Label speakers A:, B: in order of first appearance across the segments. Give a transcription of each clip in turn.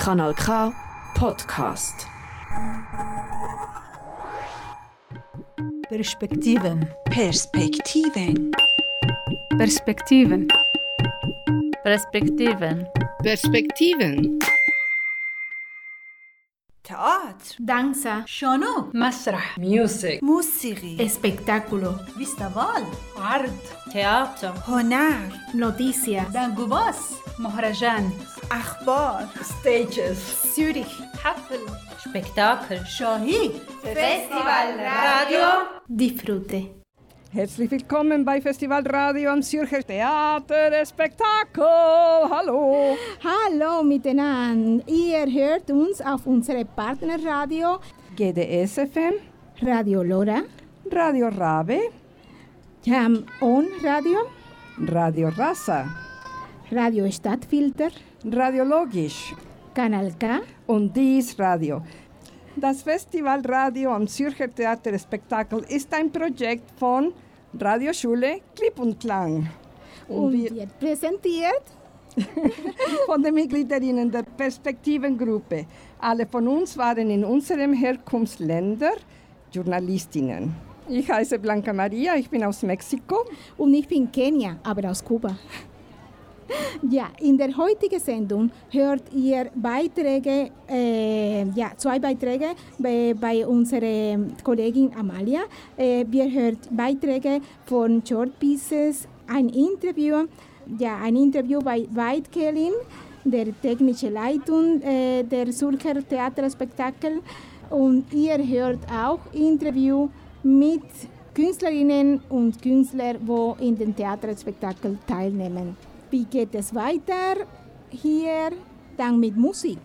A: Kanal K Podcast.
B: Perspektiven.
C: Perspektiven.
D: Perspektiven.
E: Perspektiven.
A: Perspektiven.
B: Teatr.
D: Danza.
B: شانو.
D: مسرح.
F: Music.
B: موسيقي.
D: Espectáculo.
B: فيستيفال.
D: عرض.
E: Theater.
B: هنر.
D: Noticias.
B: دنجوباس.
D: مهرجان.
B: أخبار.
F: Stages.
D: Zürich.
E: حفل. Spektakel.
B: شاهي.
E: Festival Radio.
D: Disfrute.
F: Herzlich willkommen bei Festival Radio am Zürcher Theater Spektakel. Hallo.
G: Hallo miteinander. Ihr hört uns auf unserem Partnerradio
F: GDS FM,
G: Radio Lora,
F: Radio Rabe,
G: Jam On Radio,
F: Radio Rasa,
G: Radio Stadtfilter,
F: Radio Logisch
G: Kanal K
F: und dies Radio. Das Festival Radio am Zürcher Theater Spektakel ist ein Projekt von Radioschule Klipp und Klang.
G: und
F: wir-
G: wird präsentiert
F: von den Mitgliederinnen der Perspektivengruppe. Alle von uns waren in unserem Herkunftsländer Journalistinnen. Ich heiße Blanca Maria, ich bin aus Mexiko.
G: und ich bin Kenia, aber aus Kuba. Ja, in der heutigen Sendung hört ihr Beiträge, äh, ja, zwei Beiträge bei, bei unserer Kollegin Amalia. Äh, wir hört Beiträge von Short Pieces, ein Interview, ja, ein Interview bei Weidkelin, der technische Leitung äh, der Zürcher Theaterspektakel. Und ihr hört auch Interview mit Künstlerinnen und Künstlern, die in den Theaterspektakel teilnehmen. Wie geht es weiter? Hier dann mit Musik.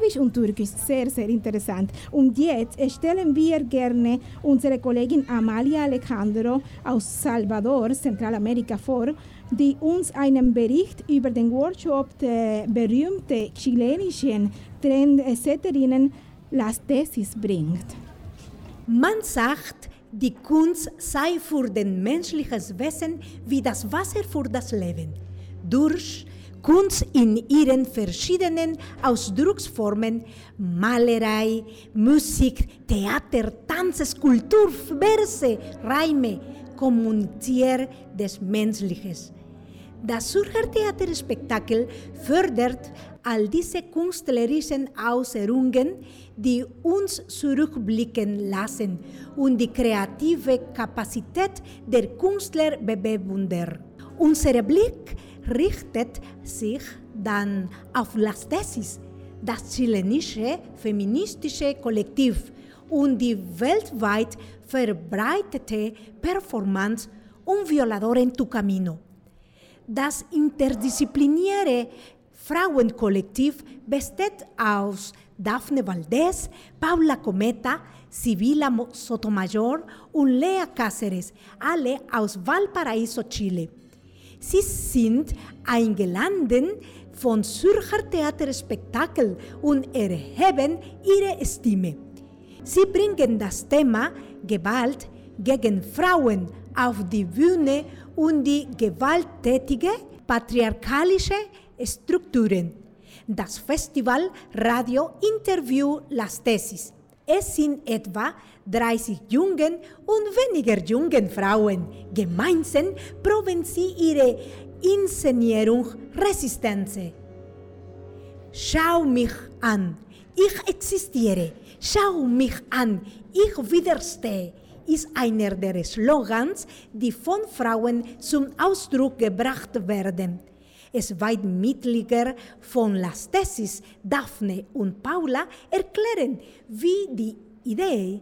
G: Arabisch und Türkisch, sehr, sehr interessant. Und jetzt stellen wir gerne unsere Kollegin Amalia Alejandro aus Salvador, Zentralamerika, vor, die uns einen Bericht über den Workshop der berühmten chilenischen Trendsetterinnen Las Tesis bringt.
H: Man sagt, die Kunst sei für den menschliches Wesen wie das Wasser für das Leben. Durch Kunst in ihren verschiedenen Ausdrucksformen, Malerei, Musik, Theater, Tanz, Skulptur, Verse, Reime, kommuniziert des Menschliches. Das Zürcher Theaterspektakel fördert all diese künstlerischen Äußerungen, die uns zurückblicken lassen und die kreative Kapazität der Künstler bewundern. Unser Blick richtet sich dann auf Las Tesis, das chilenische feministische Kollektiv und die weltweit verbreitete Performance Un Violador en tu Camino. Das interdisziplinäre Frauenkollektiv besteht aus Daphne Valdés, Paula Cometa, Sibila Sotomayor und Lea Cáceres, alle aus Valparaíso, Chile. Sie sind eingeladen von Zürcher Theaterspektakel und erheben ihre Stimme. Sie bringen das Thema Gewalt gegen Frauen auf die Bühne und die gewalttätige patriarchalische Strukturen. Das Festival Radio Interview Las Tesis. Es sind etwa 30 jungen und weniger jungen Frauen. Gemeinsam proben sie ihre Inszenierung Resistenz. Schau mich an, ich existiere. Schau mich an, ich widerstehe ist einer der Slogans, die von Frauen zum Ausdruck gebracht werden. Zwei Mitglieder von Las Tesis, Daphne und Paula, erklären, wie die Idee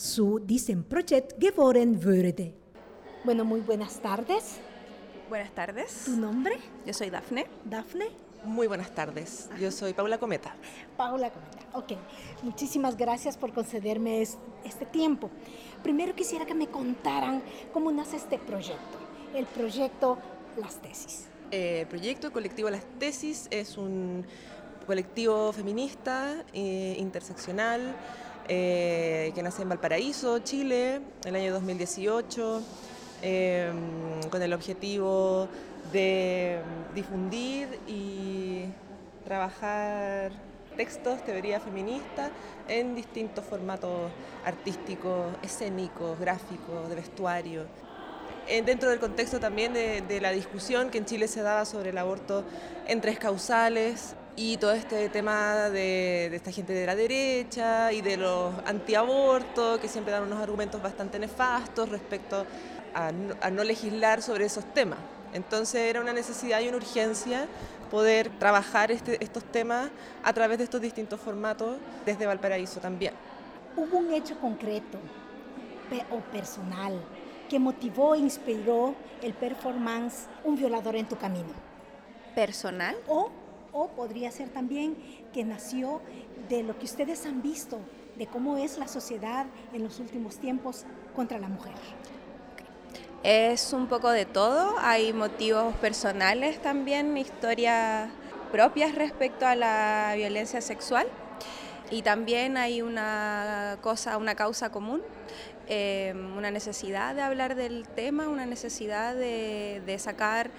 H: zu diesem Projekt geboren wurde. Bueno, muy buenas tardes.
I: Buenas tardes.
H: ¿Tu nombre?
I: Yo soy Dafne.
H: Dafne.
I: Muy buenas tardes. Yo soy Paula Cometa.
H: Paula Cometa. Ok. Muchísimas gracias por concederme este tiempo. Primero quisiera que me contaran cómo nace este proyecto, el proyecto Las Tesis.
I: Eh, el proyecto Colectivo Las Tesis es un colectivo feminista, eh, interseccional, eh, que nace en Valparaíso, Chile, en el año 2018, con el objetivo de difundir y trabajar textos, teoría feminista, en distintos formatos artísticos, escénicos, gráficos, de vestuario. Dentro del contexto también de, de, la discusión que en Chile se daba sobre el aborto en tres causales y todo este tema de, de esta gente de la derecha y de los antiabortos, que siempre dan unos argumentos bastante nefastos respecto a no, a no legislar sobre esos temas. Entonces era una necesidad y una urgencia poder trabajar este, estos temas a través de estos distintos formatos desde Valparaíso también.
H: ¿Hubo un hecho concreto pe o personal que motivó e inspiró el performance Un violador en tu camino?
J: ¿Personal?
H: O, o podría ser también que nació de lo que ustedes han visto, de cómo es la sociedad en los últimos tiempos contra la mujer.
J: Es un poco de todo, hay motivos personales también, historias propias respecto a la violencia sexual y también hay una cosa, una causa común, eh, una necesidad de hablar del tema, una necesidad de, sacar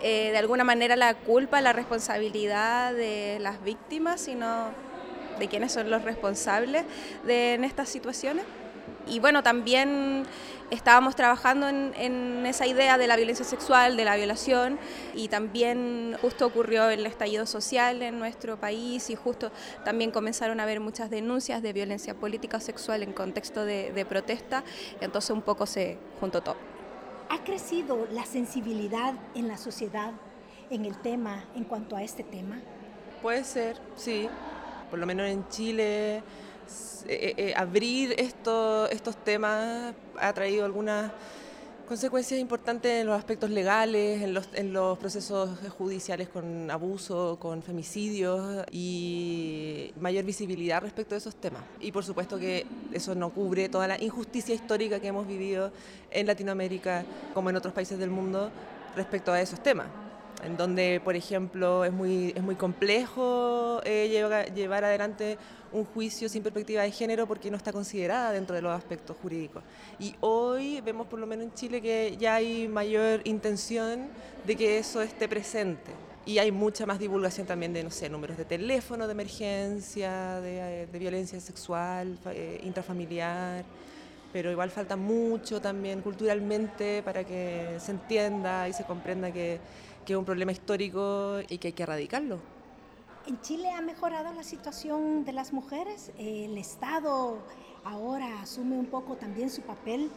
J: eh, de alguna manera la culpa, la responsabilidad de las víctimas, sino de quiénes son los responsables de en estas situaciones. Y bueno, también estábamos trabajando en, en, esa idea de la violencia sexual, de la violación, y también justo ocurrió el estallido social en nuestro país y justo también comenzaron a haber muchas denuncias de violencia política o sexual en contexto de, de protesta, entonces un poco se juntó todo.
H: ¿Ha crecido la sensibilidad en la sociedad en el tema, en cuanto a este tema?
I: Puede ser, sí. Por lo menos en Chile eh, eh, abrir esto, estos temas ha traído algunas Consecuencias importantes en los aspectos legales, en los, en los procesos judiciales con abuso, con femicidios y mayor visibilidad respecto de esos temas. Y por supuesto que eso no cubre toda la injusticia histórica que hemos vivido en Latinoamérica como en otros países del mundo respecto a esos temas en donde, por ejemplo, es muy, es muy complejo eh, llevar, llevar adelante un juicio sin perspectiva de género porque no está considerada dentro de los aspectos jurídicos. Y hoy vemos, por lo menos en Chile, que ya hay mayor intención de que eso esté presente. Y hay mucha más divulgación también de, no sé, números de teléfono de emergencia, de, de violencia sexual, eh, intrafamiliar pero igual falta mucho también culturalmente para que se entienda y se comprenda que, que es un problema histórico y que hay que erradicarlo.
H: ¿En Chile ha mejorado la situación de las mujeres? ¿El Estado ahora asume un poco también su papel?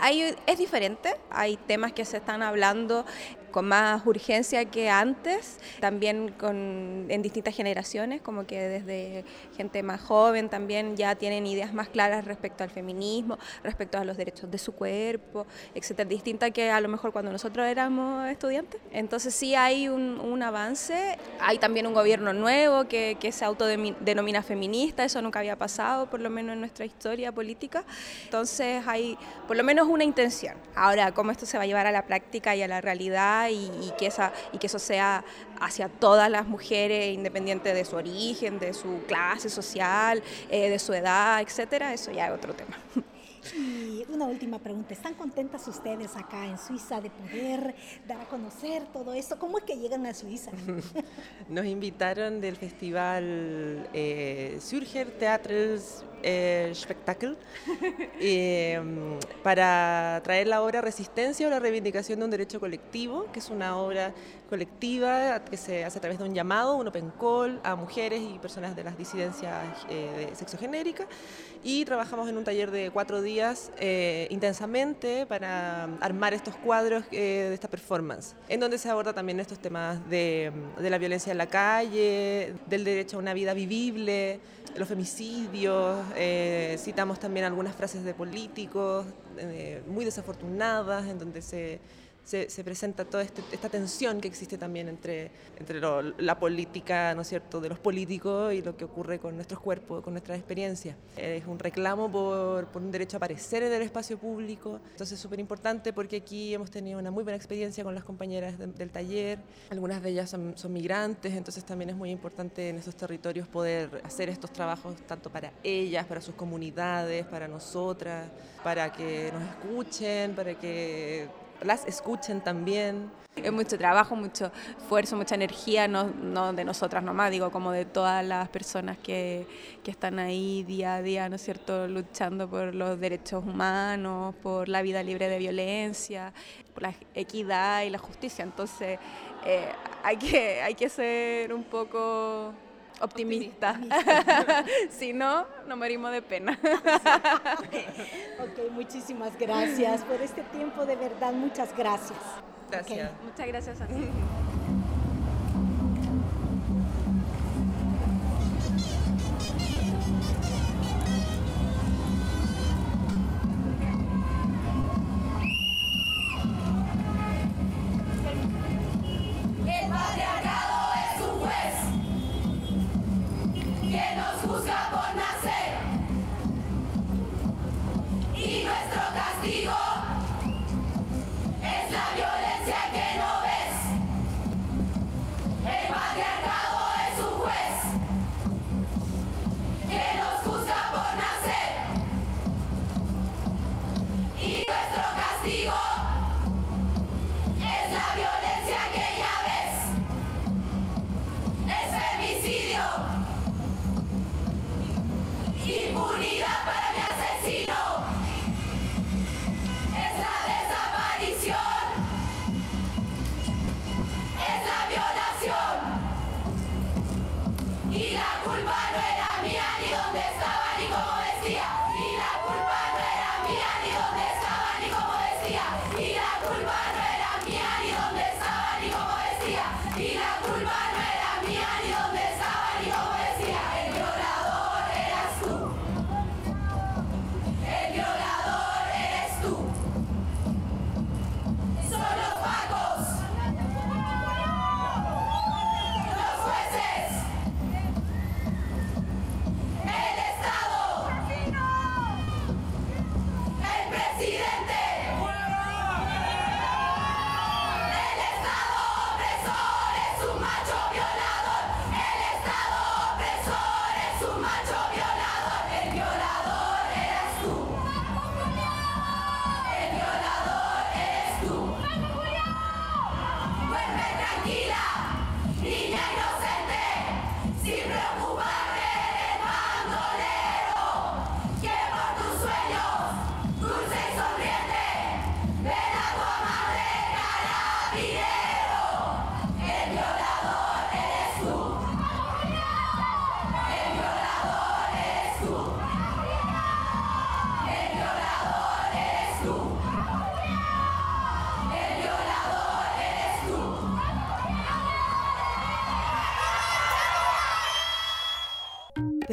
J: Hay, es diferente, hay temas que se están hablando con más urgencia que antes, también con, en distintas generaciones, como que desde gente más joven también ya tienen ideas más claras respecto al feminismo, respecto a los derechos de su cuerpo, etcétera, distinta que a lo mejor cuando nosotros éramos estudiantes. Entonces sí hay un, un avance, hay también un gobierno nuevo que, que se autodenomina feminista, eso nunca había pasado, por lo menos en nuestra historia política. Entonces hay por lo menos una intención. Ahora, cómo esto se va a llevar a la práctica y a la realidad, y, que esa, y que eso sea hacia todas las mujeres, independiente de su origen, de su clase social, eh, de su edad, etcétera, eso ya es otro tema.
H: Y una última pregunta, ¿están contentas ustedes acá en Suiza de poder dar a conocer todo esto? ¿Cómo es que llegan a Suiza?
I: Nos invitaron del festival eh, Surger Theatres eh, Spectacle eh, para traer la obra Resistencia o la reivindicación de un derecho colectivo, que es una obra colectiva que se hace a través de un llamado, un open call a mujeres y personas de las disidencias eh, sexogenéricas y trabajamos en un taller de cuatro días eh, intensamente para armar estos cuadros eh, de esta performance, en donde se aborda también estos temas de, de la violencia en la calle, del derecho a una vida vivible, los femicidios, eh, citamos también algunas frases de políticos eh, muy desafortunadas, en donde se se, se presenta toda este, esta tensión que existe también entre, entre la política, ¿no es cierto?, de los políticos y lo que ocurre con nuestros cuerpos, con nuestras experiencias. Es un reclamo por, por un derecho a aparecer en el espacio público, entonces es súper importante porque aquí hemos tenido una muy buena experiencia con las compañeras de, del taller, algunas de ellas son, son migrantes, entonces también es muy importante en estos territorios poder hacer estos trabajos tanto para ellas, para sus comunidades, para nosotras, para que nos escuchen, para que las escuchen también.
J: Es mucho trabajo, mucho esfuerzo, mucha energía, no, no, de nosotras nomás, digo, como de todas las personas que, que, están ahí día a día, ¿no es cierto?, luchando por los derechos humanos, por la vida libre de violencia, por la equidad y la justicia. Entonces, eh, hay, que, hay que ser un poco optimista. optimista. si no, nos morimos de pena.
H: muchísimas gracias por este tiempo, de verdad, muchas gracias.
I: Gracias.
J: Okay. Muchas gracias a ti.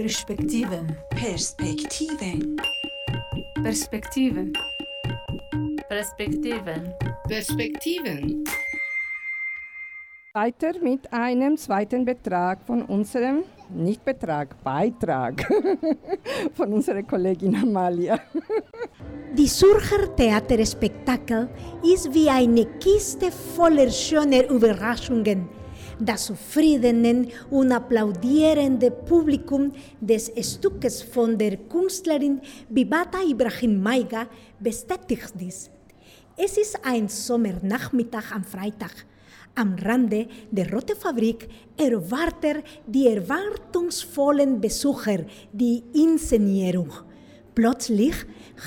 E: Perspektiven.
C: Perspektiven.
A: Perspektiven.
E: Perspektiven.
A: Perspektiven.
F: Weiter mit einem zweiten Betrag von unserem, nicht Betrag, Beitrag von unserer Kollegin Amalia.
H: Die Zürcher Theaterspektakel ist wie eine Kiste voller schöner Überraschungen. Das zufriedene und applaudierende Publikum des Stückes von der Künstlerin Bibata Ibrahim Maiga bestätigt dies. Es ist ein Sommernachmittag am Freitag. Am Rande der Rote Fabrik erwartet die erwartungsvollen Besucher die Inszenierung. Plötzlich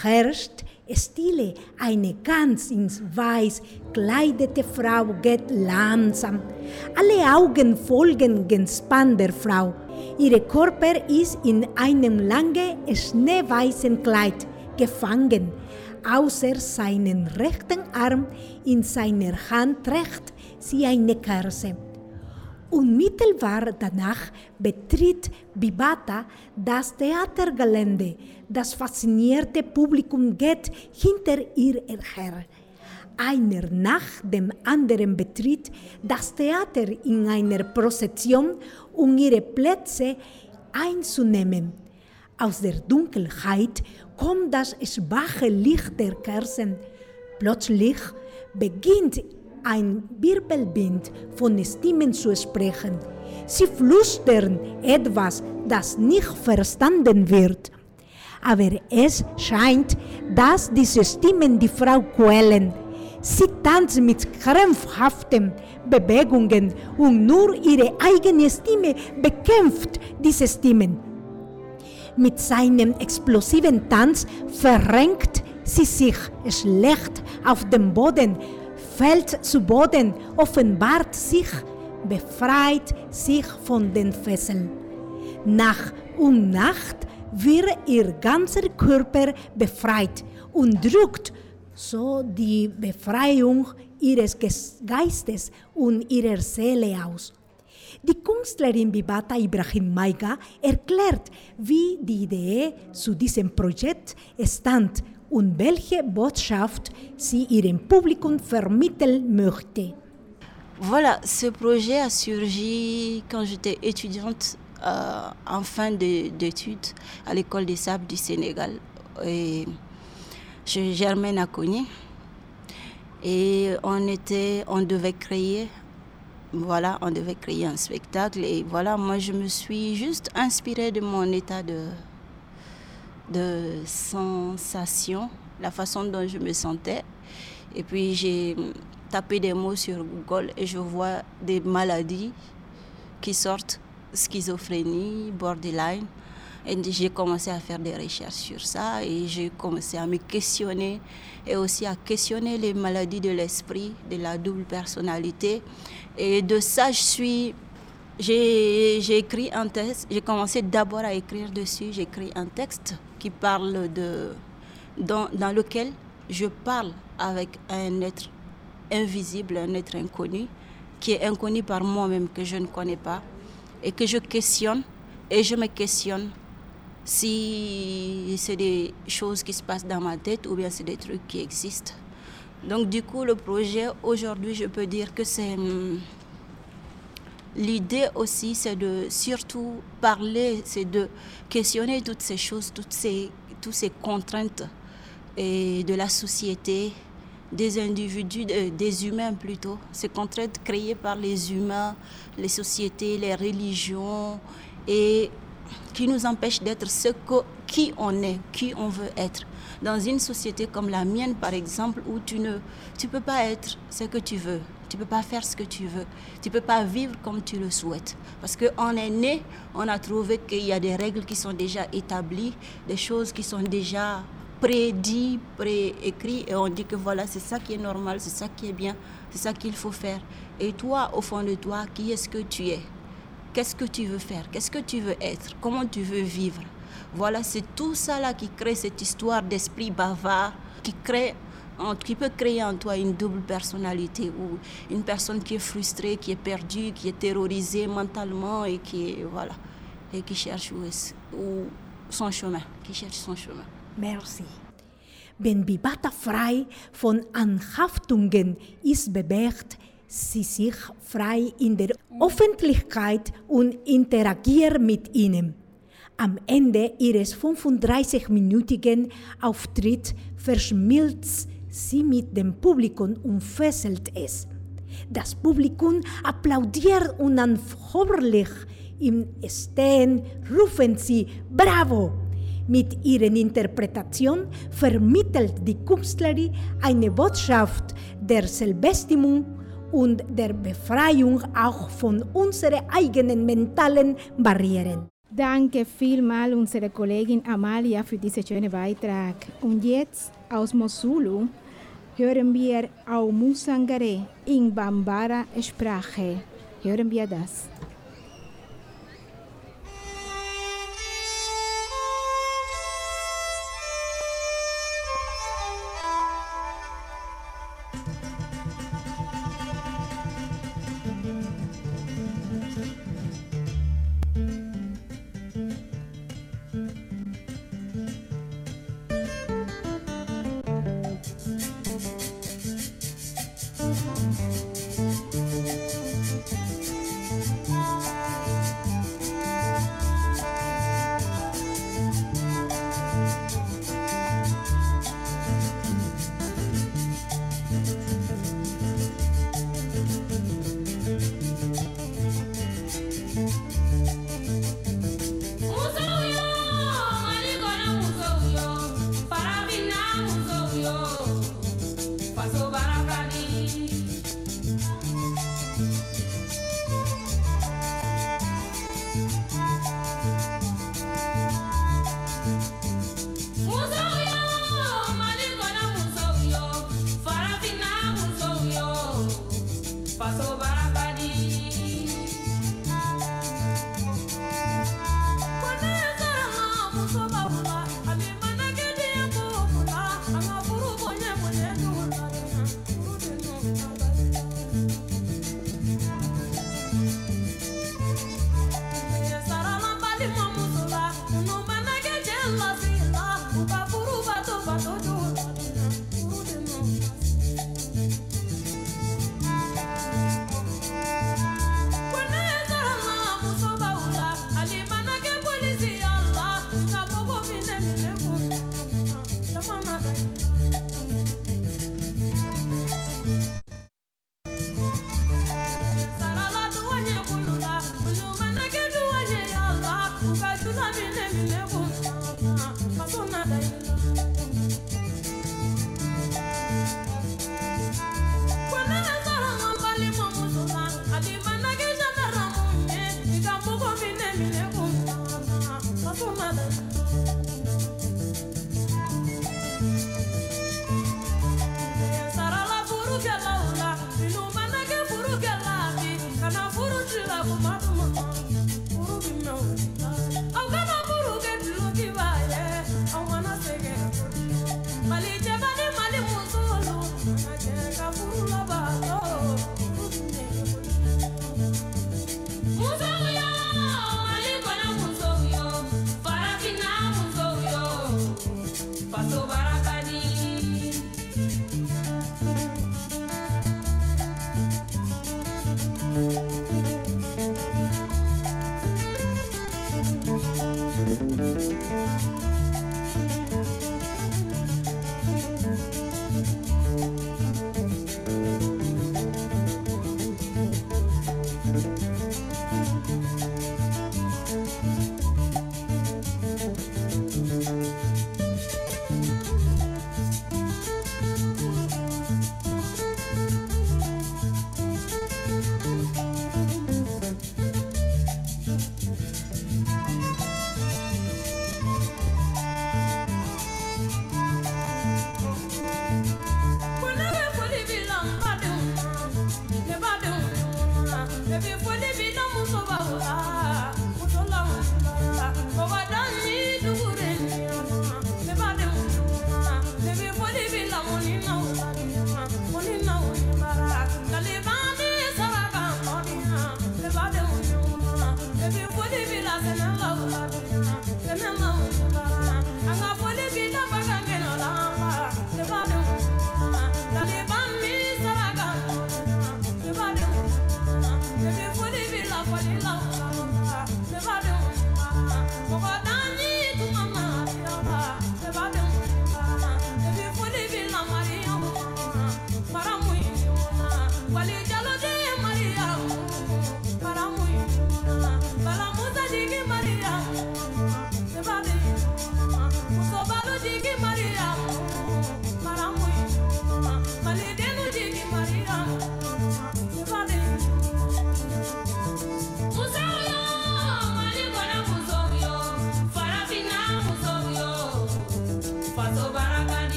H: herrscht Stille. Eine ganz ins Weiß kleidete Frau geht langsam. Alle Augen folgen gespannt der Frau. Ihr Körper ist in einem langen, schneeweißen Kleid gefangen. Außer seinen rechten Arm in seiner Hand trägt sie eine Kerze. Unmittelbar danach betritt Bibata das Theatergelände. Das faszinierte Publikum geht hinter ihr her. Einer nach dem anderen betritt das Theater in einer Prozession, um ihre Plätze einzunehmen. Aus der Dunkelheit kommt das schwache Licht der Kerzen. Plötzlich beginnt ein Wirbelwind von Stimmen zu sprechen. Sie flüstern etwas, das nicht verstanden wird. Aber es scheint, dass diese Stimmen die Frau quälen. Sie tanzt mit krampfhaften Bewegungen und nur ihre eigene Stimme bekämpft diese Stimmen. Mit seinem explosiven Tanz verrenkt sie sich schlecht auf dem Boden, fällt zu Boden, offenbart sich, befreit sich von den Fesseln. Nach und Nacht wird ihr ganzer Körper befreit und drückt so die Befreiung ihres Geistes und ihrer Seele aus. Die Künstlerin Bibata Ibrahim Maiga erklärt, wie die Idee zu diesem Projekt stand und welche Botschaft sie ihrem Publikum vermitteln möchte.
K: Voilà, ce projet a surgi quand j'étais étudiante euh, en fin d'études à l'école des sables du Sénégal. Et chez Germaine Akoni. Et on, était, on devait créer voilà, on devait créer un spectacle et voilà, moi je me suis juste inspirée de mon état de, de sensation, la façon dont je me sentais. Et puis j'ai tapé des mots sur Google et je vois des maladies qui sortent, schizophrénie, borderline. J'ai commencé à faire des recherches sur ça et j'ai commencé à me questionner et aussi à questionner les maladies de l'esprit, de la double personnalité. Et de ça, je suis. J'ai écrit un texte, j'ai commencé d'abord à écrire dessus, j'ai écrit un texte qui parle de. Dans, dans lequel je parle avec un être invisible, un être inconnu, qui est inconnu par moi-même, que je ne connais pas, et que je questionne, et je me questionne si c'est des choses qui se passent dans ma tête ou bien c'est des trucs qui existent. Donc du coup, le projet, aujourd'hui, je peux dire que c'est... L'idée aussi, c'est de surtout parler, c'est de questionner toutes ces choses, toutes ces, toutes ces contraintes et de la société, des individus, des humains plutôt, ces contraintes créées par les humains, les sociétés, les religions, et qui nous empêchent d'être ce que, qui on est, qui on veut être. Dans une société comme la mienne, par exemple, où tu ne tu peux pas être ce que tu veux, tu peux pas faire ce que tu veux, tu peux pas vivre comme tu le souhaites. Parce qu'on est né, on a trouvé qu'il y a des règles qui sont déjà établies, des choses qui sont déjà prédit, préécrit, et on dit que voilà, c'est ça qui est normal, c'est ça qui est bien, c'est ça qu'il faut faire. Et toi, au fond de toi, qui est-ce que tu es? Qu'est-ce que tu veux faire? Qu'est-ce que tu veux être? Comment tu veux vivre? Voilà, c'est tout ça là qui crée cette histoire d'esprit bavard, qui crée qui peut créer en toi une double personnalité ou une personne qui est frustrée, qui est perdue, qui est terrorisée mentalement et qui voilà. et qui cherche où est- où- son chemin, qui cherche son chemin.
H: Merci. Wenn Bibata frei von Anhaftungen ist, bewegt sie sich frei in der Öffentlichkeit und interagiert mit ihnen. Am Ende ihres 35-minütigen Auftritts verschmilzt sie mit dem Publikum und fesselt es. Das Publikum applaudiert unaufhörlich. Im Stehen rufen sie Bravo! Mit ihrer Interpretation vermittelt die Künstlerin eine Botschaft der Selbstbestimmung und der Befreiung auch von unseren eigenen mentalen Barrieren.
L: Danke vielmal unsere Kollegin Amalia für diesen schönen Beitrag. Und jetzt aus Mosulu hören wir auch Musangare in Bambara Sprache. Hören wir das.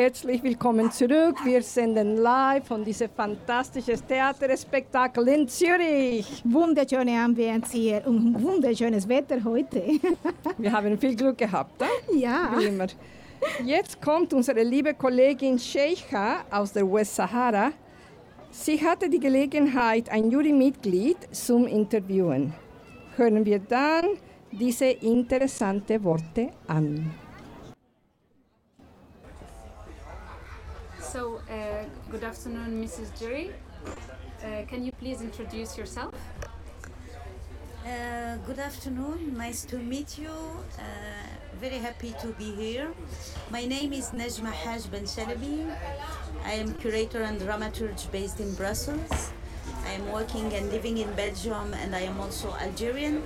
F: Herzlich willkommen zurück. Wir senden live von diesem fantastischen Theaterspektakel in Zürich.
G: Wunderschöne Ambiente hier und wunderschönes Wetter heute.
F: Wir haben viel Glück gehabt, eh?
G: Ja.
F: wie immer. Jetzt kommt unsere liebe Kollegin Sheikha aus der Westsahara. Sie hatte die Gelegenheit, ein Jurymitglied zum Interviewen. Hören wir dann diese interessante Worte an.
A: So, uh, good afternoon, Mrs. Jury. Uh, can you please introduce yourself?
M: Uh, good afternoon, nice to meet you. Uh, very happy to be here. My name is Nejma Haj Ben Shalabi. I am curator and dramaturge based in Brussels. I am working and living in Belgium and I am also Algerian.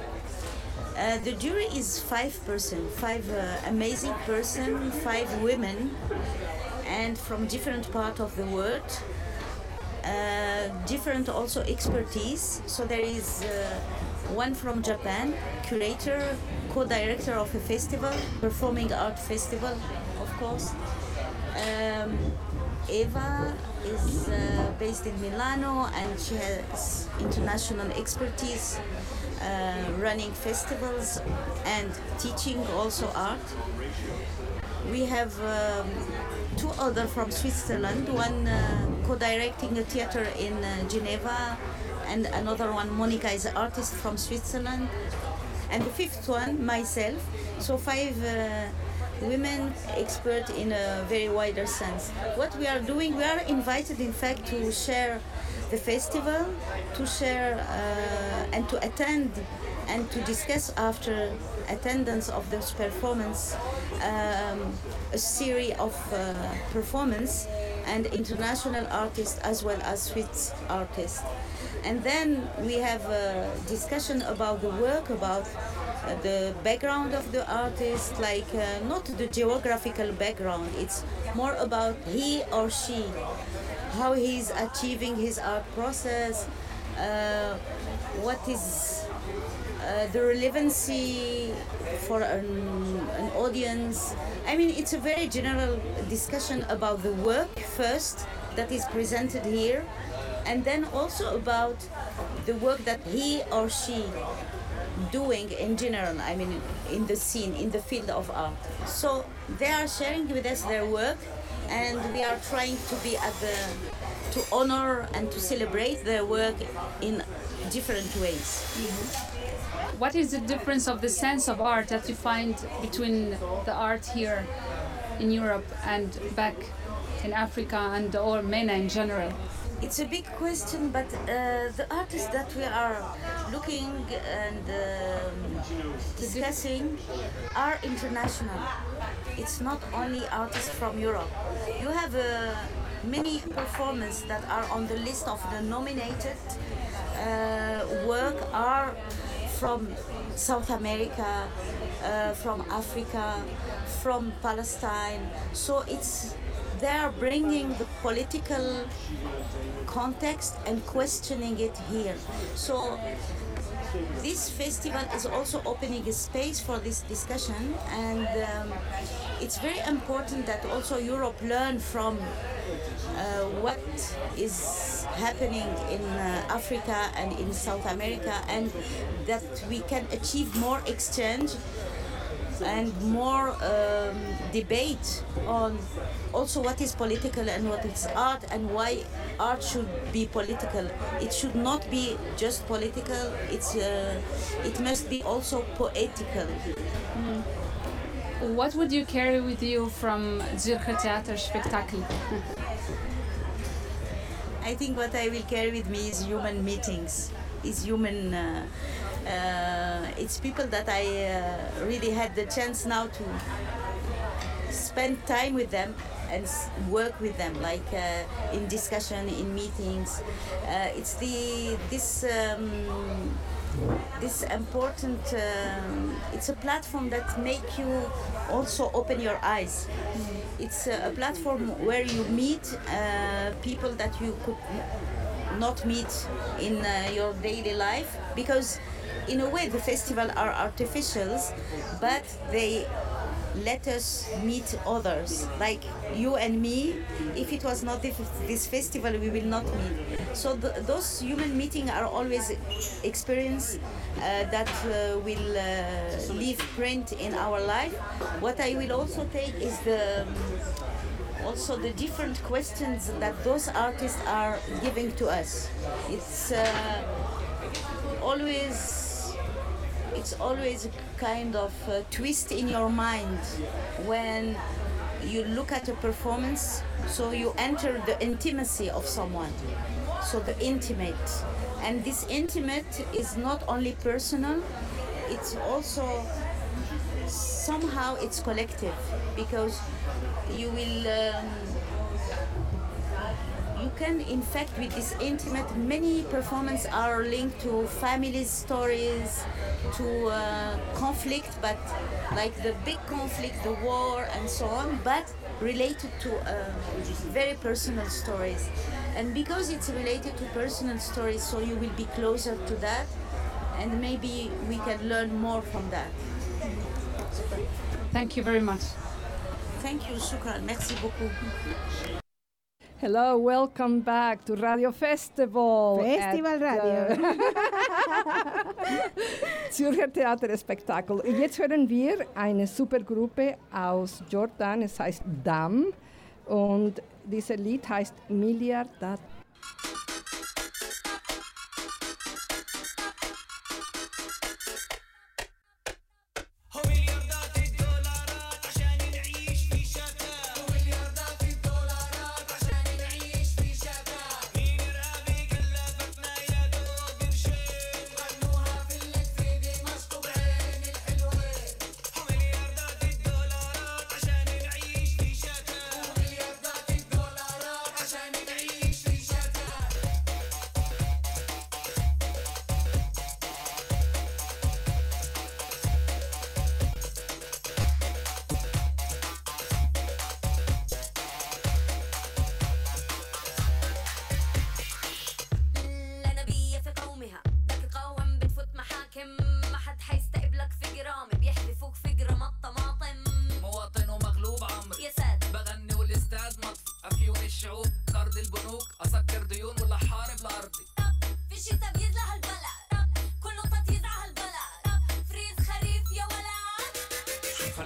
M: Uh, the jury is five person, five uh, amazing person, five women, and from different part of the world. Uh, different also expertise. So there is uh, one from Japan, curator, co-director of a festival, performing art festival, of course. Um, Eva is uh, based in Milano and she has international expertise uh, running festivals and teaching also art. We have um, two other from Switzerland, one uh, co-directing a theater in uh, Geneva and another one, Monica is an artist from Switzerland. And the fifth one, myself. So five uh, women expert in a very wider sense. What we are doing, we are invited in fact to share the festival, to share uh, and to attend and to discuss after attendance of this performance um, a series of uh, performance and international artists as well as Swiss artists. And then we have a discussion about the work, about uh, the background of the artist, like uh, not the geographical background, it's more about he or she, how he's achieving his art process, uh, what is uh, the relevancy for an, an audience. I mean, it's a very general discussion about the work first that is presented here, and then also about the work that he or she doing in general. I mean, in the scene, in the field of art. So they are sharing with us their work, and we are trying to be at the to honor and to celebrate their work in different ways.
A: What is the difference of the sense of art that you find between the art here in Europe and back in Africa and or MENA in general?
M: It's a big question, but uh, the artists that we are looking and um, discussing are international. It's not only artists from Europe. You have uh, many performances that are on the list of the nominated uh, work are from South America, uh, from Africa, from Palestine. So it's they are bringing the political context and questioning it here. So this festival is also opening a space for this discussion and um, it's very important that also Europe learn from uh, what is happening in uh, Africa and in South America and that we can achieve more exchange and more um, debate on also what is political and what is art and why art should be political. It should not be just political. It's uh, it must be also poetical.
A: What would you carry with you from Zürcher Theater Spektakel?
M: I think what I will carry with me is human meetings, is human. Uh, uh, it's people that I uh, really had the chance now to spend time with them and work with them, like uh, in discussion, in meetings. Uh, it's the this. Um, this important um, it's a platform that make you also open your eyes. It's a, a platform where you meet uh, people that you could not meet in uh, your daily life because in a way the festival are artificials but they let us meet others. Like you and me if it was not this, festival we will not meet. So th- those human meetings are always experience uh, that uh, will uh, leave print in our life. What i will also take is the also the different questions that those artists are giving to us. It's uh, always it's always a kind of uh, twist in your mind when you look at a performance so you enter the intimacy of someone so the intimate. And this intimate is not only personal it's also somehow it's collective because you will um, in fact with this intimate many performances are linked to family stories to uh, conflict but like the big conflict the war and so on but related to uh, very personal stories and because it's related to personal stories so you will be closer to that and maybe we can learn more from that
A: Thank you very much.
M: Thank you, shukran. Merci beaucoup.
F: Hello, welcome back to Radio Festival.
G: Festival
F: at,
G: Radio.
F: äh, Zürcher Theaterspektakel. Jetzt hören wir eine Supergruppe aus Jordan, es heißt Dam. Und dieses Lied heißt Milliardat.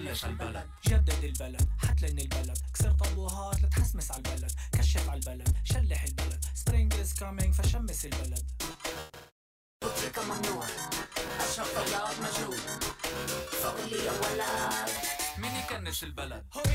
N: فلش البلد. جدد البلد حتلن البلد. كسر طابوهات لتحسمس على البلد. كشف على البلد شلح البلد. سبرينج از كامينج فشمس البلد.
O: بطريقة ممنوع اشرب طيار مجنون فقول لي يا ولد.
N: مين يكنس البلد؟ تخيل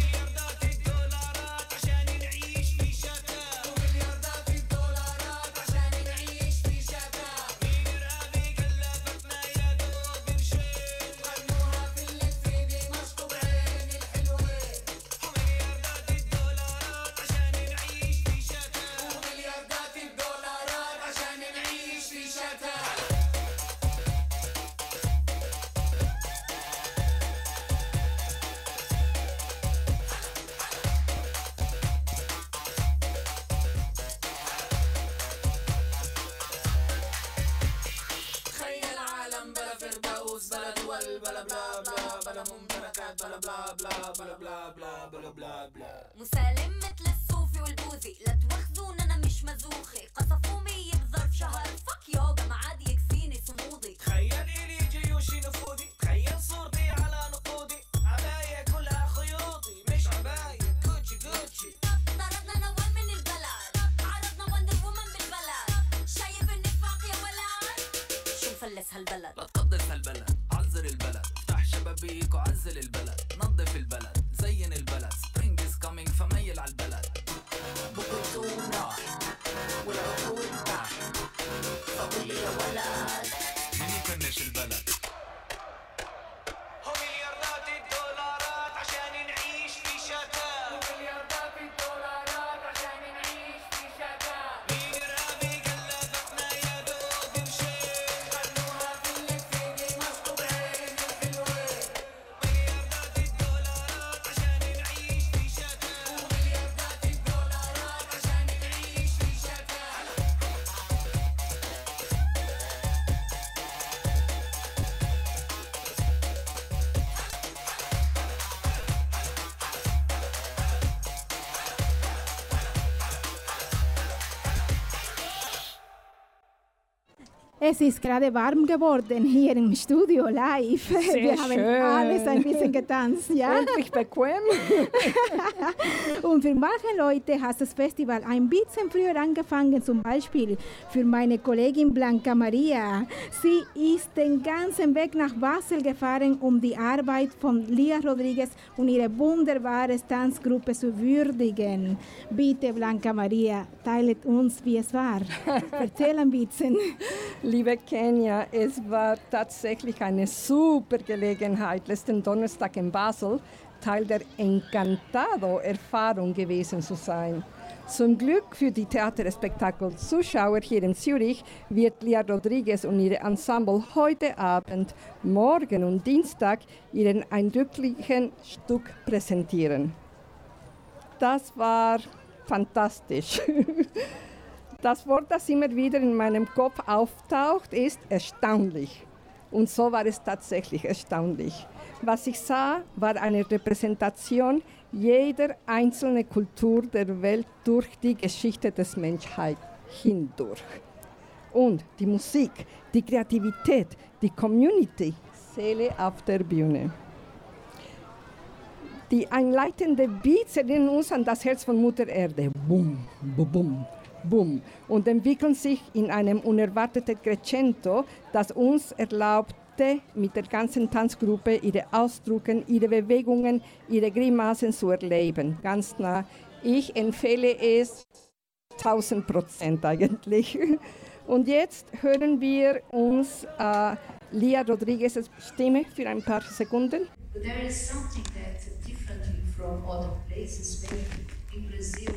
G: Es ist gerade warm geworden hier im Studio live.
F: Sehr
G: Wir haben
F: schön.
G: alles ein bisschen getanzt, ja.
F: Endlich bequem.
G: Und für manche Leute hat das Festival ein bisschen früher angefangen, zum Beispiel für meine Kollegin Blanca Maria. Sie ist den ganzen Weg nach Basel gefahren, um die Arbeit von Lia Rodriguez und ihre wunderbare Tanzgruppe zu würdigen. Bitte, Blanca Maria, teilet uns, wie es war. Erzähl ein bisschen.
F: Liebe Kenia, es war tatsächlich eine super Gelegenheit, letzten Donnerstag in Basel Teil der Encantado-Erfahrung gewesen zu sein. Zum Glück für die Theaterspektakel-Zuschauer hier in Zürich wird Lia Rodriguez und ihre Ensemble heute Abend, morgen und Dienstag ihren eindrücklichen Stück präsentieren. Das war fantastisch. Das Wort, das immer wieder in meinem Kopf auftaucht, ist erstaunlich. Und so war es tatsächlich erstaunlich. Was ich sah, war eine Repräsentation jeder einzelnen Kultur der Welt durch die Geschichte des Menschheit hindurch. Und die Musik, die Kreativität, die Community, Seele auf der Bühne. Die einleitenden Beats erinnern uns an das Herz von Mutter Erde. Bum, bum, bum, bum. Und entwickeln sich in einem unerwarteten Crescendo, das uns erlaubte, mit der ganzen Tanzgruppe ihre Ausdrücke, ihre Bewegungen, ihre Grimassen zu erleben. Ganz nah. Ich empfehle es 1000 Prozent eigentlich. Und jetzt hören wir uns äh, Lia Rodriguez' Stimme für ein paar Sekunden.
P: There is something that differently from other places, maybe in Brazil,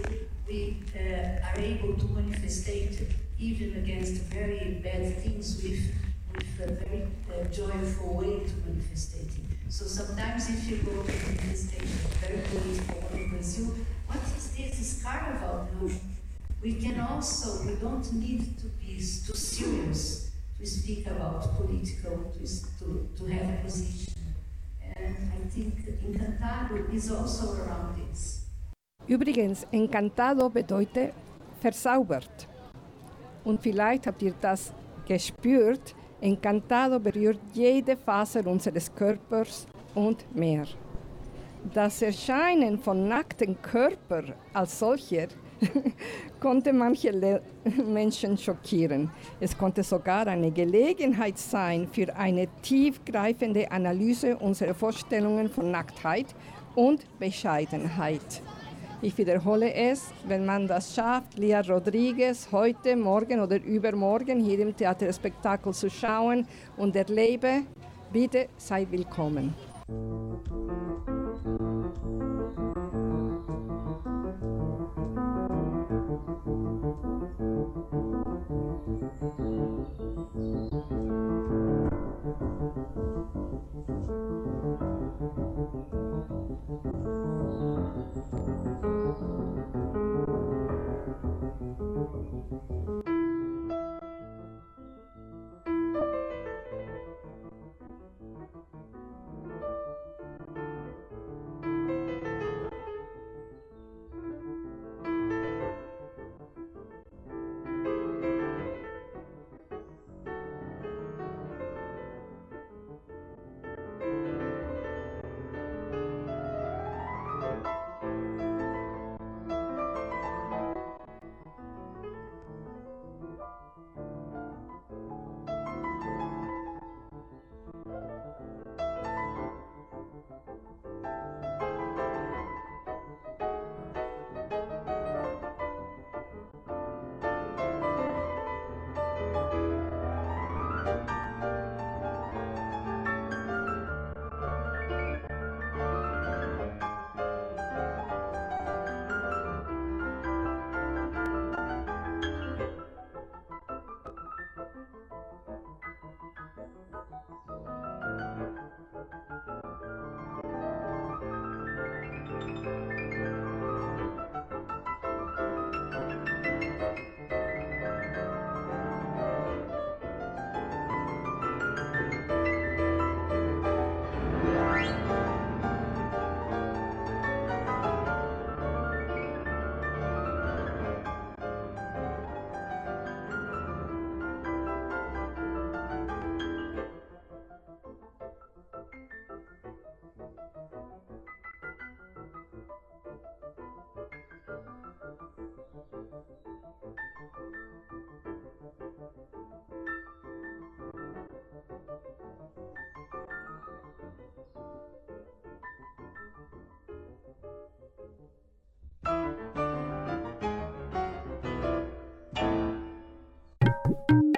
P: we uh, are able to manifestate even against very bad things with, with a very uh, joyful way to manifestating. So sometimes if you go to manifestate a very political in Brazil, what is this? It's carnival. No. We can also, we don't need to be too serious to speak about political, to, to, to have a position. And I think Encantado is also around this.
F: Übrigens, Encantado bedeutet verzaubert. Und vielleicht habt ihr das gespürt. Encantado berührt jede Faser unseres Körpers und mehr. Das Erscheinen von nackten Körper als solcher konnte manche Le Menschen schockieren. Es konnte sogar eine Gelegenheit sein für eine tiefgreifende Analyse unserer Vorstellungen von Nacktheit und Bescheidenheit. Ich wiederhole es, wenn man das schafft, Lia Rodriguez heute, morgen oder übermorgen hier im Theaterspektakel zu schauen und erlebe, bitte sei willkommen. Thank you. Thank you.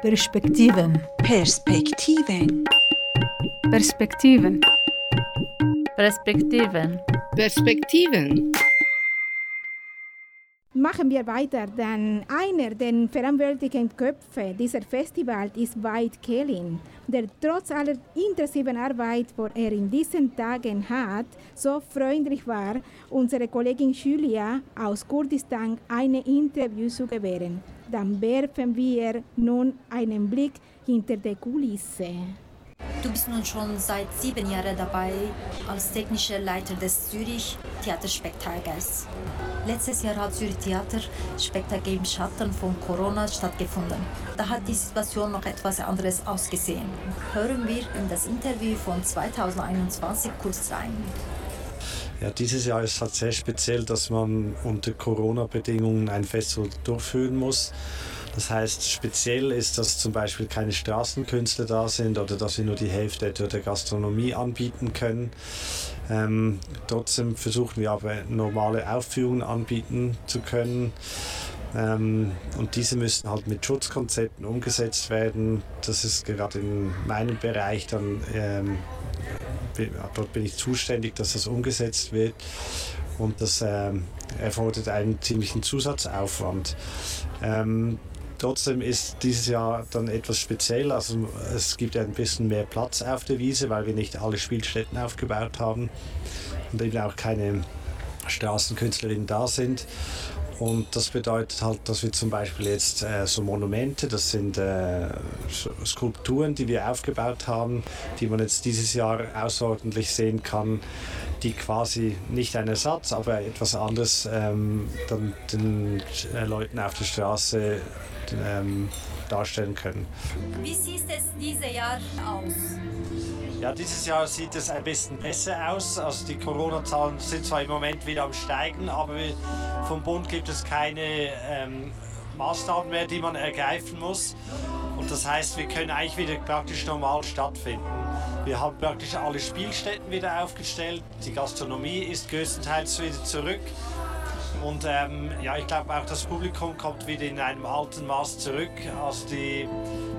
C: Perspektiven. Perspektiven.
A: Perspektiven.
Q: Perspektiven.
R: Perspektiven.
G: Machen wir weiter, denn einer der verantwortlichen Köpfe dieser Festival ist Veit Kellin, der trotz aller intensiven Arbeit, die er in diesen Tagen hat, so freundlich war, unsere Kollegin Julia aus Kurdistan ein Interview zu gewähren. Dann werfen wir nun einen Blick hinter die Kulisse.
S: Du bist nun schon seit sieben Jahren dabei als technischer Leiter des Zürich Theaterspektakels. Letztes Jahr hat Zürich Theater Spektakel im Schatten von Corona stattgefunden. Da hat die Situation noch etwas anderes ausgesehen. Hören wir in das Interview von 2021 kurz rein.
T: Ja, dieses Jahr ist halt sehr speziell, dass man unter Corona-Bedingungen ein Festival durchführen muss. Das heißt, speziell ist, dass zum Beispiel keine Straßenkünstler da sind oder dass wir nur die Hälfte der Gastronomie anbieten können. Ähm, trotzdem versuchen wir aber normale Aufführungen anbieten zu können. Ähm, und diese müssen halt mit Schutzkonzepten umgesetzt werden. Das ist gerade in meinem Bereich dann, ähm, dort bin ich zuständig, dass das umgesetzt wird. Und das ähm, erfordert einen ziemlichen Zusatzaufwand. Ähm, Trotzdem ist dieses Jahr dann etwas speziell. Also es gibt ein bisschen mehr Platz auf der Wiese, weil wir nicht alle Spielstätten aufgebaut haben und eben auch keine Straßenkünstlerinnen da sind. Und das bedeutet halt, dass wir zum Beispiel jetzt äh, so Monumente, das sind äh, Skulpturen, die wir aufgebaut haben, die man jetzt dieses Jahr außerordentlich sehen kann, die quasi nicht ein Ersatz, aber etwas anderes ähm, dann den äh, Leuten auf der Straße ähm, darstellen können.
S: Wie sieht es dieses Jahr aus?
T: Ja, dieses Jahr sieht es ein bisschen besser aus. Also die Corona-Zahlen sind zwar im Moment wieder am Steigen, aber vom Bund gibt es keine ähm, Maßnahmen mehr, die man ergreifen muss. Und das heißt, wir können eigentlich wieder praktisch normal stattfinden. Wir haben praktisch alle Spielstätten wieder aufgestellt. Die Gastronomie ist größtenteils wieder zurück. Und ähm, ja, ich glaube auch das Publikum kommt wieder in einem alten Maß zurück. Also die,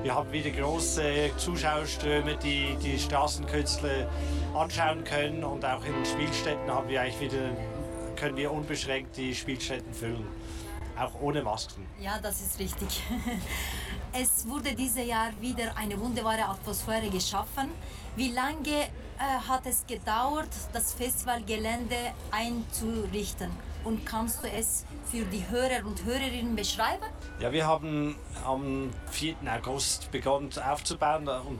T: wir haben wieder große Zuschauerströme, die die Straßenkünstler anschauen können und auch in den Spielstätten haben wir eigentlich wieder, können wir unbeschränkt die Spielstätten füllen. Auch ohne Masken.
S: Ja, das ist richtig. Es wurde dieses Jahr wieder eine wunderbare Atmosphäre geschaffen. Wie lange äh, hat es gedauert, das Festivalgelände einzurichten? Und kannst du es für die Hörer und Hörerinnen beschreiben?
T: Ja, wir haben am 4. August begonnen aufzubauen und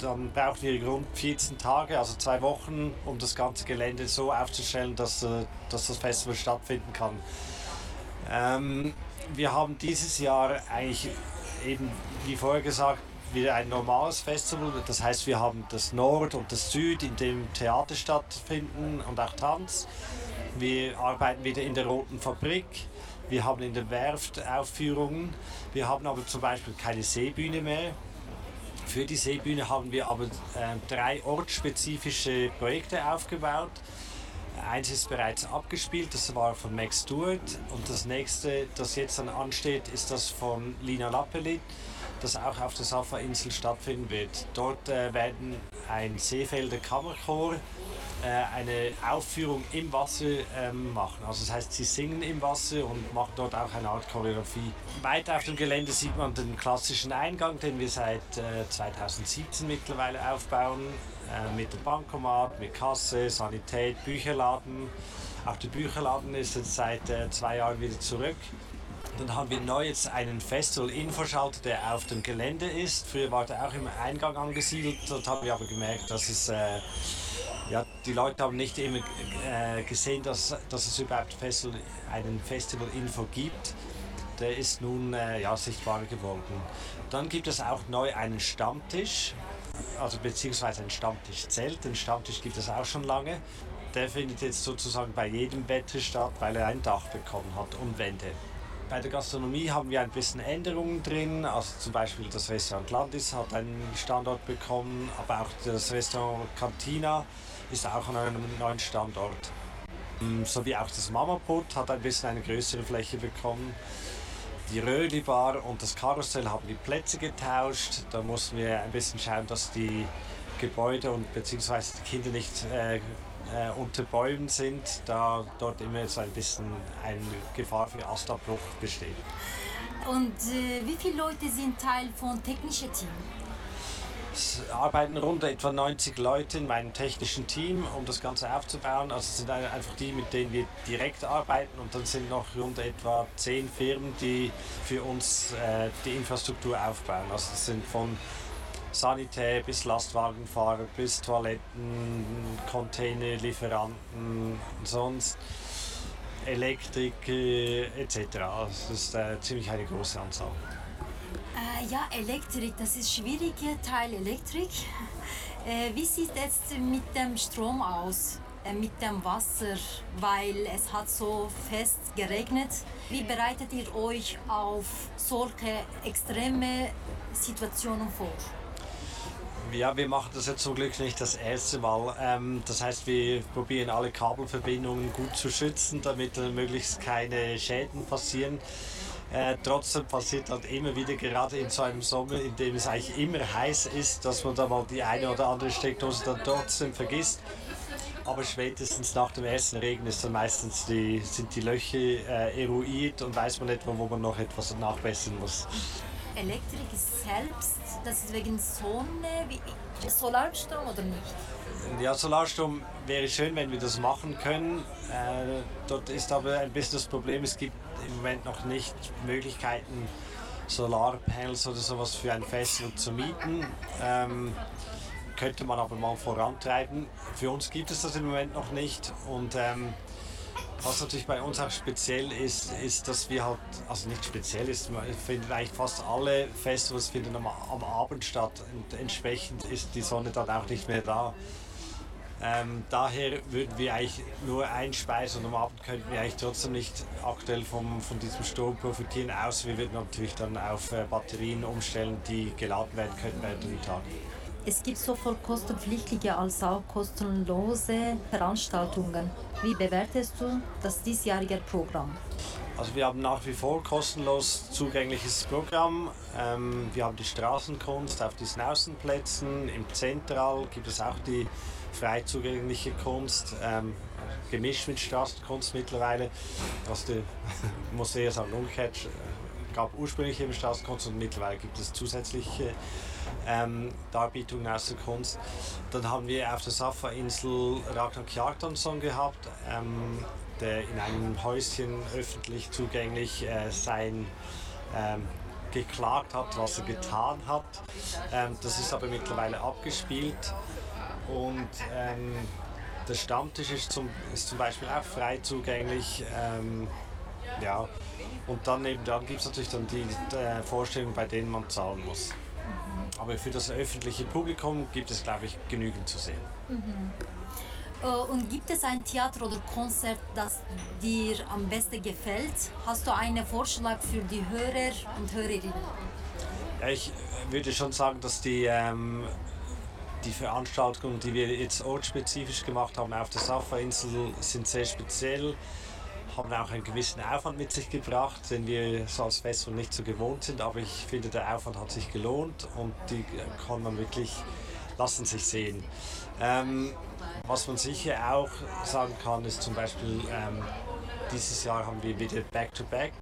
T: dann brauchten wir rund 14 Tage, also zwei Wochen, um das ganze Gelände so aufzustellen, dass, äh, dass das Festival stattfinden kann. Ähm, wir haben dieses Jahr eigentlich eben, wie vorher gesagt, wieder ein normales Festival. Das heißt, wir haben das Nord und das Süd, in dem Theater stattfinden und auch Tanz. Wir arbeiten wieder in der Roten Fabrik. Wir haben in der Werft Aufführungen. Wir haben aber zum Beispiel keine Seebühne mehr. Für die Seebühne haben wir aber äh, drei ortsspezifische Projekte aufgebaut. Eins ist bereits abgespielt, das war von Max Stewart. Und das nächste, das jetzt dann ansteht, ist das von Lina Lappelit, das auch auf der Safa-Insel stattfinden wird. Dort äh, werden ein Seefelder Kammerchor eine Aufführung im Wasser ähm, machen. Also das heißt, sie singen im Wasser und machen dort auch eine Art Choreografie. Weiter auf dem Gelände sieht man den klassischen Eingang, den wir seit äh, 2017 mittlerweile aufbauen, äh, mit dem Bankomat, mit Kasse, Sanität, Bücherladen. Auch der Bücherladen ist jetzt seit äh, zwei Jahren wieder zurück. Dann haben wir neu jetzt einen Festival-Infoschalter, der auf dem Gelände ist. Früher war der auch im Eingang angesiedelt. Dort haben wir aber gemerkt, dass es äh, ja, die Leute haben nicht immer äh, gesehen, dass, dass es überhaupt Festival, einen Festival-Info gibt. Der ist nun äh, ja, sichtbarer geworden. Dann gibt es auch neu einen Stammtisch, also beziehungsweise ein Stammtischzelt. Den Stammtisch gibt es auch schon lange. Der findet jetzt sozusagen bei jedem Wetter statt, weil er ein Dach bekommen hat und Wände. Bei der Gastronomie haben wir ein bisschen Änderungen drin. Also zum Beispiel das Restaurant Landis hat einen Standort bekommen, aber auch das Restaurant Cantina ist auch an einem neuen Standort. So wie auch das Mamaput hat ein bisschen eine größere Fläche bekommen. die Röhli-Bar und das Karussell haben die Plätze getauscht. Da mussten wir ein bisschen schauen, dass die Gebäude und beziehungsweise die Kinder nicht äh, äh, unter Bäumen sind, da dort immer so ein bisschen eine Gefahr für Astabbruch besteht.
S: Und äh, wie viele Leute sind Teil von technischen Team?
T: Es arbeiten rund etwa 90 Leute in meinem technischen Team, um das Ganze aufzubauen. Also es sind ein- einfach die, mit denen wir direkt arbeiten und dann sind noch rund etwa 10 Firmen, die für uns äh, die Infrastruktur aufbauen. Also es sind von Sanitär bis Lastwagenfahrer bis Toiletten, Containerlieferanten, sonst Elektrik äh, etc. Also das ist äh, ziemlich eine große Anzahl.
S: Äh, ja, Elektrik, das ist schwieriger Teil Elektrik. Äh, wie sieht es mit dem Strom aus? Äh, mit dem Wasser, weil es hat so fest geregnet. Wie bereitet ihr euch auf solche extreme Situationen vor?
T: Ja, wir machen das jetzt zum Glück nicht das erste Mal. Ähm, das heißt, wir probieren alle Kabelverbindungen gut zu schützen, damit möglichst keine Schäden passieren. Äh, trotzdem passiert halt immer wieder, gerade in so einem Sommer, in dem es eigentlich immer heiß ist, dass man da mal die eine oder andere Steckdose dann trotzdem vergisst. Aber spätestens nach dem ersten Regen ist dann meistens die, sind die Löcher äh, eruiert und weiß man etwa, wo man noch etwas nachbessern muss.
S: Elektrik selbst, das ist wegen Sonne, wie Solarstrom oder nicht?
T: Ja, Solarstrom wäre schön, wenn wir das machen können. Äh, dort ist aber ein bisschen das Problem, es gibt im Moment noch nicht Möglichkeiten, Solarpanels oder sowas für ein Festival zu mieten. Ähm, könnte man aber mal vorantreiben. Für uns gibt es das im Moment noch nicht. Und ähm, was natürlich bei uns auch speziell ist, ist, dass wir halt, also nicht speziell ist, man findet eigentlich fast alle Festivals finden am, am Abend statt und entsprechend ist die Sonne dann auch nicht mehr da. Ähm, daher würden wir eigentlich nur einspeisen und am Abend könnten wir eigentlich trotzdem nicht aktuell vom, von diesem Strom profitieren, außer wir würden natürlich dann auf äh, Batterien umstellen, die geladen werden können während dem Tag.
S: Es gibt sowohl kostenpflichtige als auch kostenlose Veranstaltungen. Wie bewertest du das diesjährige Programm?
T: Also wir haben nach wie vor kostenlos zugängliches Programm. Ähm, wir haben die Straßenkunst auf diesen Außenplätzen. Im Zentral gibt es auch die frei zugängliche Kunst, ähm, gemischt mit Straßenkunst mittlerweile. Also die Museen sagen umgekehrt, gab ursprünglich eben Straßenkunst und mittlerweile gibt es zusätzliche ähm, Darbietungen aus der Kunst. Dann haben wir auf der Safa-Insel Ragnar Kjartansson gehabt, ähm, der in einem Häuschen öffentlich zugänglich äh, sein ähm, geklagt hat, was er getan hat. Ähm, das ist aber mittlerweile abgespielt und ähm, der Stammtisch ist zum, ist zum Beispiel auch frei zugänglich. Ähm, ja. Und dann nebendran gibt es natürlich dann die äh, Vorstellungen, bei denen man zahlen muss. Aber für das öffentliche Publikum gibt es, glaube ich, genügend zu sehen.
S: Mhm. Äh, Und gibt es ein Theater oder Konzert, das dir am besten gefällt? Hast du einen Vorschlag für die Hörer und Hörerinnen?
T: Ja, ich würde schon sagen, dass die, ähm, die Veranstaltungen, die wir jetzt ortsspezifisch gemacht haben auf der Safa-Insel, sind sehr speziell, haben auch einen gewissen Aufwand mit sich gebracht, den wir so als Festival nicht so gewohnt sind. Aber ich finde, der Aufwand hat sich gelohnt und die kann man wirklich lassen sich sehen. Ähm, was man sicher auch sagen kann, ist zum Beispiel, ähm, dieses Jahr haben wir wieder Back-to-Back.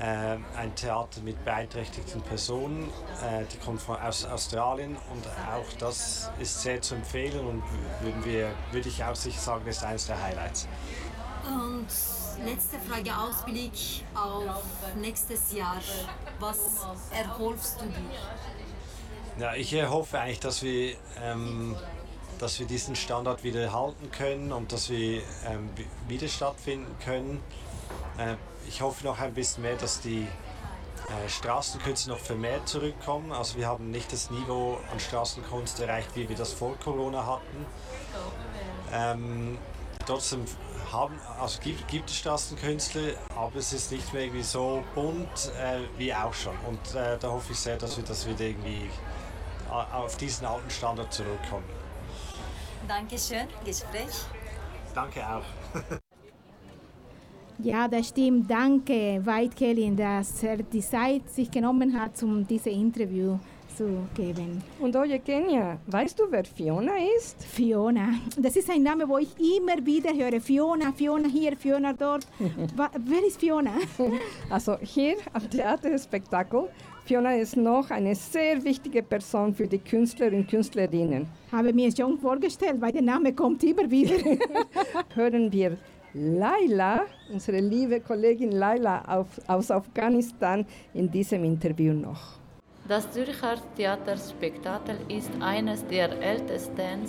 T: Ähm, ein Theater mit beeinträchtigten Personen, äh, die kommt von, aus Australien und auch das ist sehr zu empfehlen und würden wir, würde ich auch sicher sagen, ist eines der Highlights.
S: Und letzte Frage, Ausblick auf nächstes Jahr. Was erholfst du dir?
T: Ja, ich äh, hoffe eigentlich, dass wir, ähm, dass wir diesen Standard wieder halten können und dass wir ähm, wi- wieder stattfinden können. Äh, ich hoffe noch ein bisschen mehr, dass die äh, Straßenkünste noch vermehrt zurückkommen. Also wir haben nicht das Niveau an Straßenkunst erreicht, wie wir das vor Corona hatten. Ähm, trotzdem haben, also gibt, gibt es Straßenkünstler, aber es ist nicht mehr irgendwie so bunt äh, wie auch schon. Und äh, da hoffe ich sehr, dass wir das wieder irgendwie a- auf diesen alten Standard zurückkommen.
S: Dankeschön, Gespräch.
T: Danke auch.
G: Ja, das stimmt. Danke, White Kelly, dass er die Zeit sich genommen hat, um dieses Interview zu geben.
F: Und oye, Kenia, weißt du, wer Fiona ist?
G: Fiona. Das ist ein Name, wo ich immer wieder höre. Fiona, Fiona hier, Fiona dort. Wer ist Fiona?
F: Also hier am Theaterspektakel, Fiona ist noch eine sehr wichtige Person für die Künstler und Künstlerinnen.
G: Habe mir schon vorgestellt, weil der Name kommt immer wieder.
F: Hören wir Laila, unsere liebe Kollegin Laila aus Afghanistan, in diesem Interview noch.
Q: Das Zürcher Theaterspektakel ist eines der ältesten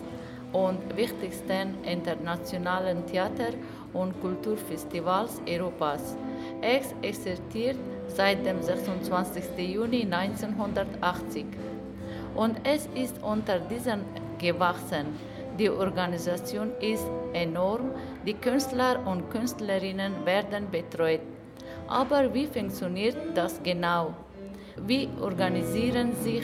Q: und wichtigsten internationalen Theater- und Kulturfestivals Europas. Es existiert seit dem 26. Juni 1980 und es ist unter diesen gewachsen. Die Organisation ist enorm, die Künstler und Künstlerinnen werden betreut. Aber wie funktioniert das genau? Wie organisieren sich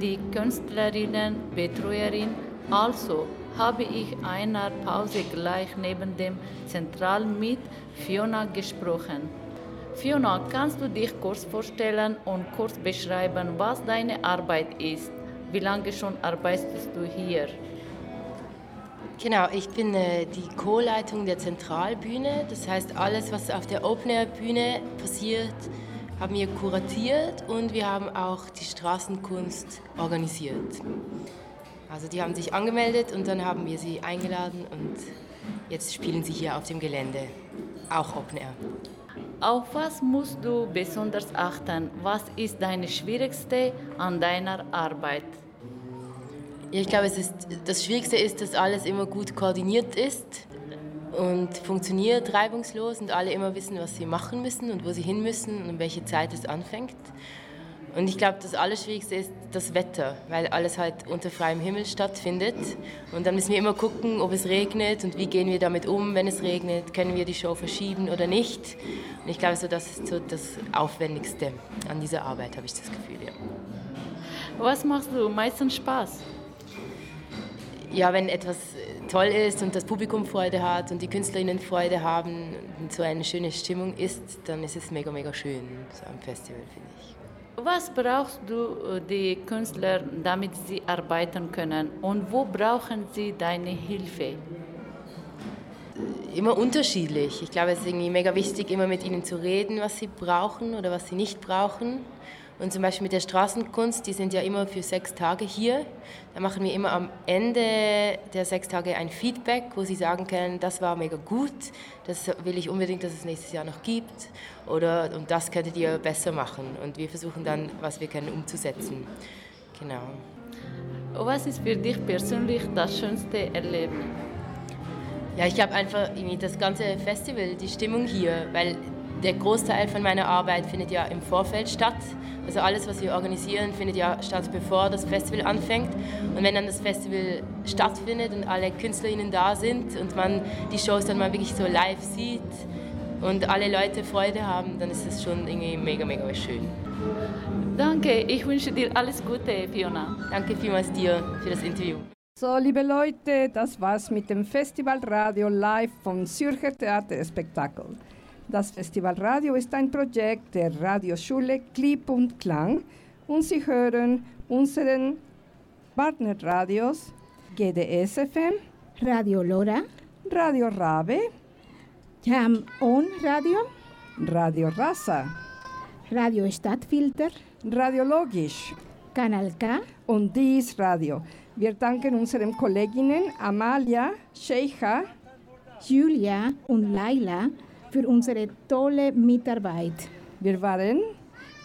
Q: die Künstlerinnen, Betreuerin? Also habe ich einer Pause gleich neben dem Zentral mit Fiona gesprochen. Fiona, kannst du dich kurz vorstellen und kurz beschreiben, was deine Arbeit ist? Wie lange schon arbeitest du hier?
U: Genau, ich bin äh, die Co-Leitung der Zentralbühne. Das heißt, alles, was auf der Open-Air-Bühne passiert, haben wir kuratiert und wir haben auch die Straßenkunst organisiert. Also die haben sich angemeldet und dann haben wir sie eingeladen und jetzt spielen sie hier auf dem Gelände, auch Open-Air.
Q: Auf was musst du besonders achten? Was ist deine Schwierigste an deiner Arbeit?
U: Ja, ich glaube, es ist, das Schwierigste ist, dass alles immer gut koordiniert ist und funktioniert reibungslos und alle immer wissen, was sie machen müssen und wo sie hin müssen und welche Zeit es anfängt. Und ich glaube, das Allerschwierigste ist das Wetter, weil alles halt unter freiem Himmel stattfindet. Und dann müssen wir immer gucken, ob es regnet und wie gehen wir damit um, wenn es regnet. Können wir die Show verschieben oder nicht? Und ich glaube, so, das ist so das Aufwendigste an dieser Arbeit, habe ich das Gefühl. Ja.
Q: Was machst du meistens Spaß?
U: Ja, wenn etwas toll ist und das Publikum Freude hat und die Künstlerinnen Freude haben und so eine schöne Stimmung ist, dann ist es mega, mega schön so am Festival, finde ich.
Q: Was brauchst du äh, die Künstler, damit sie arbeiten können? Und wo brauchen sie deine Hilfe?
U: Immer unterschiedlich. Ich glaube, es ist irgendwie mega wichtig, immer mit ihnen zu reden, was sie brauchen oder was sie nicht brauchen. Und zum Beispiel mit der Straßenkunst, die sind ja immer für sechs Tage hier. Da machen wir immer am Ende der sechs Tage ein Feedback, wo sie sagen können, das war mega gut, das will ich unbedingt, dass es nächstes Jahr noch gibt. Oder und das könntet ihr besser machen. Und wir versuchen dann, was wir können, umzusetzen. Genau.
Q: Was ist für dich persönlich das schönste Erleben?
U: Ja, ich habe einfach irgendwie das ganze Festival, die Stimmung hier, weil der Großteil von meiner Arbeit findet ja im Vorfeld statt. Also alles, was wir organisieren, findet ja statt, bevor das Festival anfängt. Und wenn dann das Festival stattfindet und alle KünstlerInnen da sind und man die Shows dann mal wirklich so live sieht und alle Leute Freude haben, dann ist es schon irgendwie mega, mega schön.
Q: Danke, ich wünsche dir alles Gute, Fiona.
U: Danke vielmals dir für das Interview.
F: So, liebe Leute, das war's mit dem Festivalradio live vom Zürcher Theaterspektakel. Das Festivalradio ist ein Projekt der Radioschule Klipp und Klang und Sie hören unseren Partnerradios GDS FM,
G: Radio Lora,
F: Radio Rabe,
G: Jam On Radio,
F: Radio Rasa,
G: Radio Stadtfilter,
F: Radio Logisch,
G: Kanal K
F: und dies Radio. Wir danken unseren Kolleginnen Amalia, Sheikha,
G: Julia und Laila für unsere tolle Mitarbeit.
F: Wir waren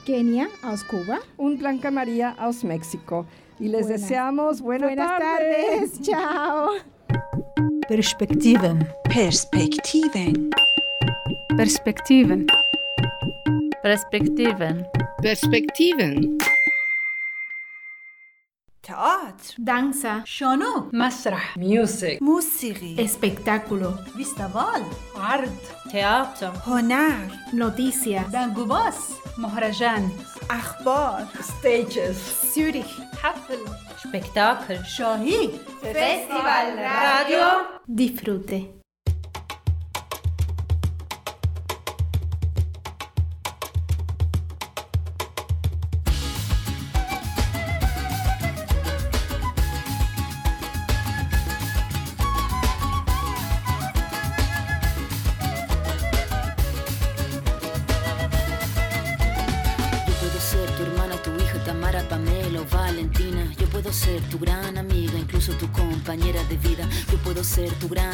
G: Kenia aus Kuba
F: und Blanca Maria aus Mexiko. Y les
G: Buenas.
F: deseamos buenas,
G: Buenas tardes. Ciao.
C: Perspektiven. Perspektiven.
A: Perspektiven.
Q: Perspektiven.
R: Perspektiven.
B: تئاتر.
D: دانسا
B: شانو.
D: مسرح.
B: میوزیک. موسیقی.
D: espectáculo
B: فستیوال
E: عرض تئاتر.
B: هنر.
D: نوتیسیا.
B: دنگوباس
D: مهرجان.
B: اخبار. ستیجز
D: سیوریخ.
E: حفل.
B: spektakel
E: شاهی. فستیوال.
V: رادیو. دیفروته.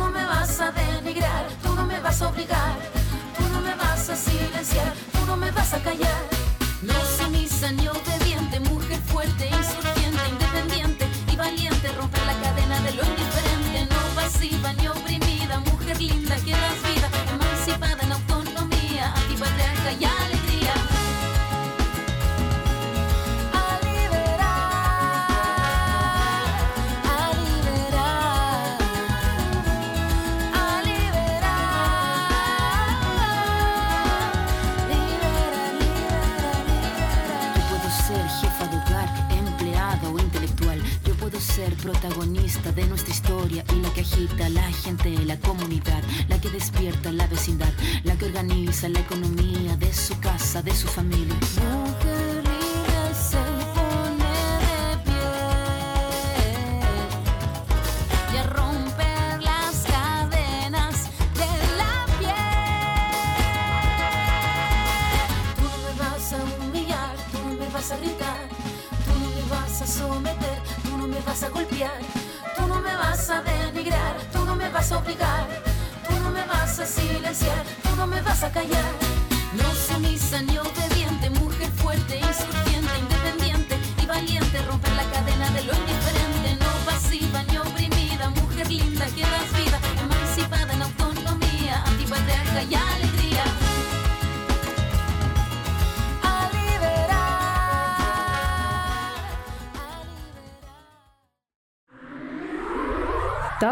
K: no me vas a denigrar, tú no me vas a obligar,